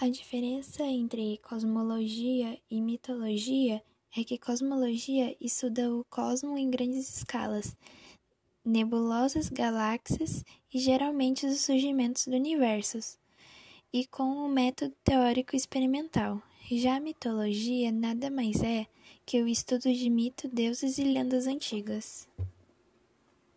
A diferença entre cosmologia e mitologia é que cosmologia estuda o cosmo em grandes escalas, nebulosas, galáxias e geralmente os surgimentos do universo, e com um método teórico experimental. Já a mitologia nada mais é que o estudo de mito, deuses e lendas antigas.